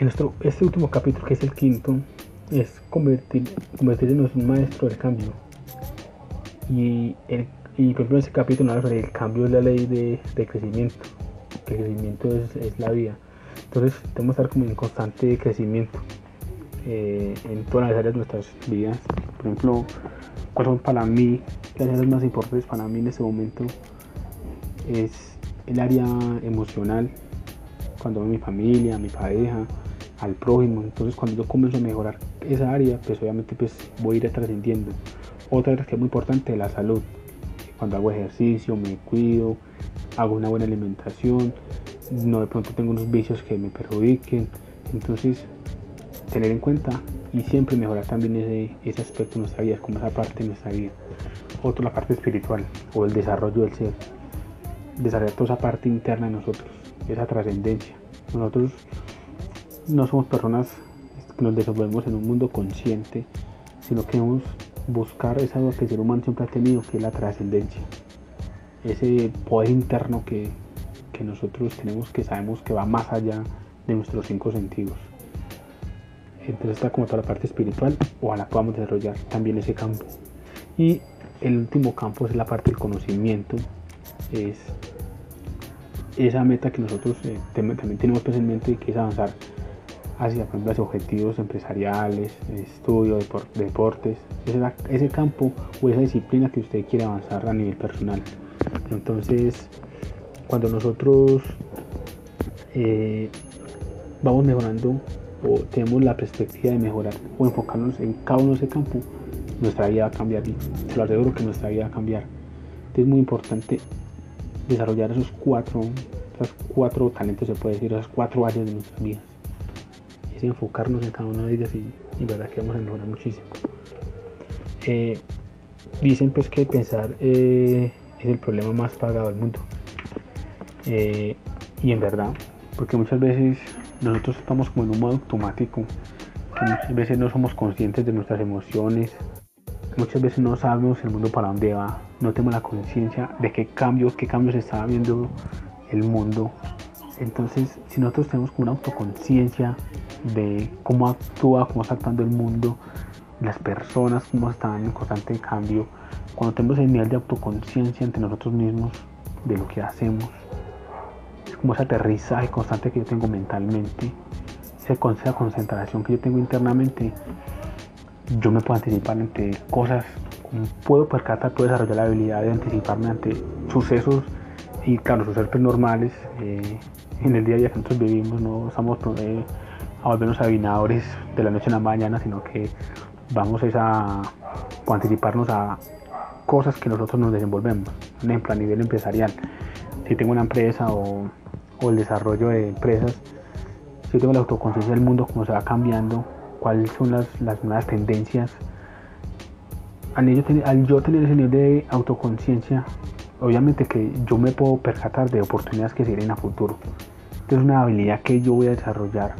en nuestro, este último capítulo, que es el quinto, es convertir, en un maestro del cambio. Y, el, y por ejemplo, ese capítulo habla el cambio de la ley de, de crecimiento, que el crecimiento es, es, la vida. Entonces, tenemos que estar como en constante crecimiento eh, en todas las áreas de nuestras vidas. Por ejemplo, ¿cuáles son para mí las áreas más importantes para mí en este momento? Es el área emocional, cuando veo a mi familia, a mi pareja, al prójimo. Entonces cuando yo comienzo a mejorar esa área, pues obviamente pues voy a ir trascendiendo. Otra área que es muy importante, la salud. Cuando hago ejercicio, me cuido, hago una buena alimentación, no de pronto tengo unos vicios que me perjudiquen. Entonces, tener en cuenta y siempre mejorar también ese, ese aspecto de nuestra vida, como esa parte de nuestra vida. Otro, la parte espiritual o el desarrollo del ser. Desarrollar toda esa parte interna de nosotros, esa trascendencia. Nosotros no somos personas que nos desenvolvemos en un mundo consciente, sino que debemos buscar esa duda que el ser humano siempre ha tenido, que es la trascendencia. Ese poder interno que, que nosotros tenemos, que sabemos que va más allá de nuestros cinco sentidos. Entonces está como toda la parte espiritual, ojalá podamos desarrollar también ese campo. Y el último campo es la parte del conocimiento, es esa meta que nosotros eh, también tenemos presente que es avanzar hacia, por ejemplo, objetivos empresariales, estudio, deportes, ese, campo o esa disciplina que usted quiere avanzar a nivel personal. Entonces, cuando nosotros eh, vamos mejorando o tenemos la perspectiva de mejorar o enfocarnos en cada uno de ese campo, nuestra vida va a cambiar y se lo aseguro que nuestra vida va a cambiar. Entonces es muy importante desarrollar esos cuatro, esos cuatro talentos, se puede decir, esas cuatro áreas de nuestras vidas enfocarnos en cada una de ellas y, y verdad que vamos a mejorar muchísimo. Eh, dicen pues que pensar eh, es el problema más pagado del mundo. Eh, y en verdad, porque muchas veces nosotros estamos como en un modo automático, muchas veces no somos conscientes de nuestras emociones, muchas veces no sabemos el mundo para dónde va, no tenemos la conciencia de qué cambios, qué cambios está viendo el mundo. Entonces, si nosotros tenemos como una autoconciencia de cómo actúa, cómo está actuando el mundo, las personas, cómo están en constante cambio. Cuando tenemos el nivel de autoconciencia entre nosotros mismos, de lo que hacemos, es como ese aterrizaje constante que yo tengo mentalmente, esa concentración que yo tengo internamente, yo me puedo anticipar ante cosas, puedo percatar, puedo desarrollar la habilidad de anticiparme ante sucesos y claro, sucesos normales eh, en el día a día que nosotros vivimos, no estamos eh, a volvernos adivinadores de la noche a la mañana, sino que vamos a anticiparnos a cosas que nosotros nos desenvolvemos. Por ejemplo, a nivel empresarial, si tengo una empresa o, el desarrollo de empresas, si tengo la autoconciencia del mundo, cómo se va cambiando, cuáles son las, nuevas tendencias. Al yo, al yo tener ese nivel de autoconciencia, obviamente que yo me puedo percatar de oportunidades que se vienen a futuro. Entonces es una habilidad que yo voy a desarrollar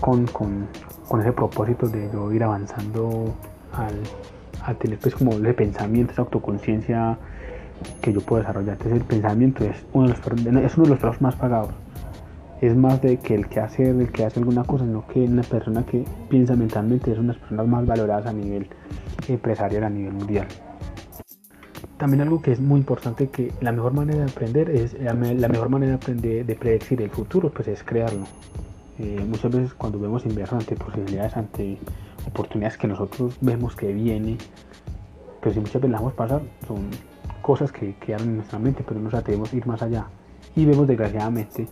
con, con, con ese propósito de yo ir avanzando al, a tener pues como ese pensamiento, esa autoconciencia que yo puedo desarrollar. Entonces el pensamiento es uno de los, es uno de los trabajos más pagados. Es más de que el que hace, el que hace alguna cosa, sino que una persona que piensa mentalmente es una de las personas más valoradas a nivel empresarial, a nivel mundial. También algo que es muy importante que la mejor manera de aprender es la, mejor manera de aprender de predecir el futuro, pues es crearlo. Eh, muchas veces cuando vemos inversos ante posibilidades, ante oportunidades que nosotros vemos que viene, pero si muchas veces las vamos pasar, son cosas que quedan en nuestra mente, pero no nos atrevemos a ir más allá. Y vemos desgraciadamente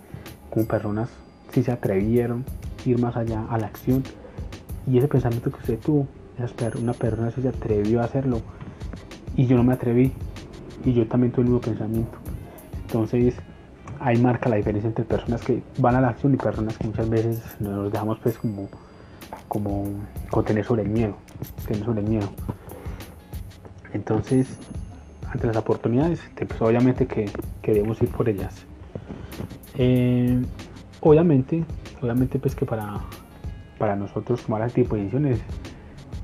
como personas si se atrevieron a ir más allá a la acción y ese pensamiento que usted tuvo, una persona si se atrevió a hacerlo y yo no me atreví y yo también tuve el mismo pensamiento. Entonces, ahí marca la diferencia entre personas que van a la acción y personas que muchas veces nos dejamos pues como, como contener sobre el miedo, tener sobre el miedo. Entonces, ante las oportunidades, pues obviamente que, queremos ir por ellas. Eh, obviamente, obviamente pues que para, para nosotros tomar este tipo de decisiones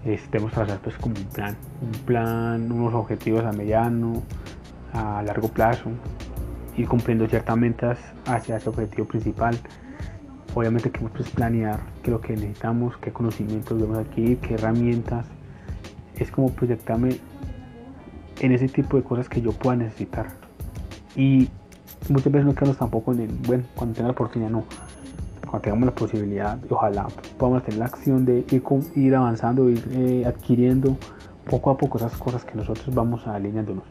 debemos trazar pues como un plan, un plan, unos objetivos a mediano, a largo plazo, ir cumpliendo ciertas metas hacia ese objetivo principal. obviamente que pues, planear qué es lo que necesitamos, qué conocimientos debemos adquirir, qué herramientas. Es como proyectarme en ese tipo de cosas que yo pueda necesitar. Y muchas veces no quedamos tampoco en el, bueno, cuando tenga la oportunidad, no. Cuando tengamos la posibilidad, ojalá podamos tener la acción de ir, ir avanzando, ir eh, adquiriendo poco a poco esas cosas que nosotros vamos alineándonos.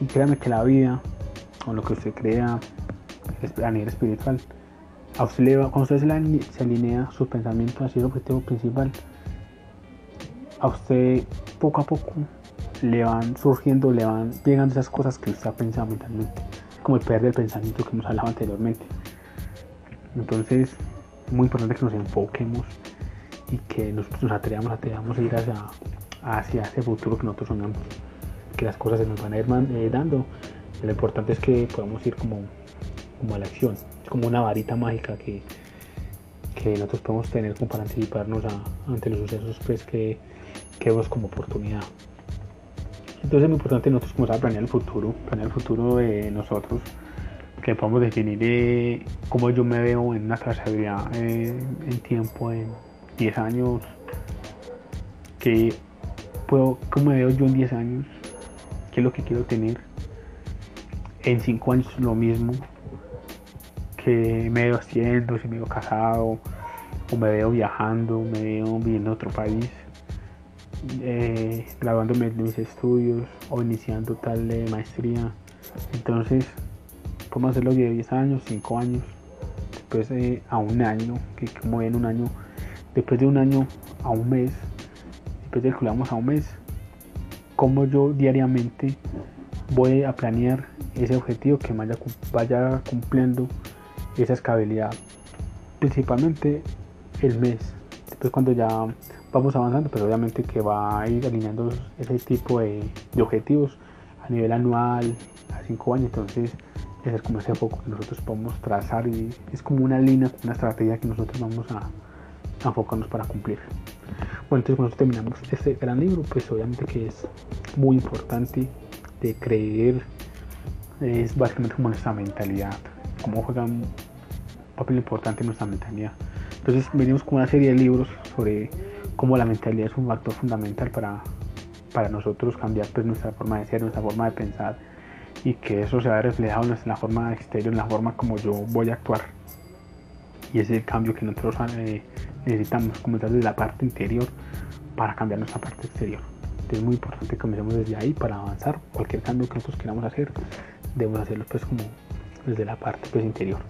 Y créanme que la vida, o lo que usted crea a nivel espiritual, a usted cuando usted se, alinea sus pensamientos hacia el objetivo principal, a usted poco a poco le van surgiendo, le van llegando esas cosas que usted ha pensado mentalmente, como el perder el pensamiento que hemos hablado anteriormente. Entonces, es muy importante que nos enfoquemos y que nos, nos atrevamos, atrevamos a ir hacia, hacia ese futuro que nosotros soñamos, que las cosas se nos van a ir eh, dando. Lo importante es que podamos ir como, como a la acción, como una varita mágica que, que nosotros podemos tener como para anticiparnos ante los sucesos pues, que, que vemos como oportunidad. Entonces es muy importante nosotros comenzar a planear el futuro, planear el futuro de nosotros, que podamos definir eh, cómo yo me veo en una trazabilidad eh, en tiempo, en 10 años, que puedo, cómo me veo yo en 10 años, qué es lo que quiero tener, en 5 años lo mismo, que me veo haciendo, si me veo casado, o me veo viajando, me veo viviendo en otro país eh, graduándome de mis estudios o iniciando tal de maestría. Entonces, podemos hacerlo de 10 años, 5 años, después a un año, que como en un año, después de un año a un mes, después de calculamos a un mes, como yo diariamente voy a planear ese objetivo que vaya, vaya cumpliendo esa escalabilidad, principalmente el mes. Después cuando ya vamos avanzando, pero obviamente que va a ir alineando ese tipo de, objetivos a nivel anual, a cinco años, entonces es como ese foco que nosotros podemos trazar y es como una línea, una estrategia que nosotros vamos a, enfocarnos para cumplir. Bueno, entonces cuando terminamos este gran libro, pues obviamente que es muy importante de creer, es básicamente como nuestra mentalidad, cómo juega un papel importante en nuestra mentalidad. Entonces venimos con una serie de libros sobre como la mentalidad es un factor fundamental para, para nosotros cambiar pues, nuestra forma de ser, nuestra forma de pensar y que eso se reflejado en la forma exterior, en la forma como yo voy a actuar. Y ese es el cambio que nosotros eh, necesitamos, comenzar desde la parte interior para cambiar nuestra parte exterior. Es muy importante que comencemos desde ahí para avanzar. Cualquier cambio que nosotros queramos hacer, debemos hacerlo pues como desde la parte pues, interior.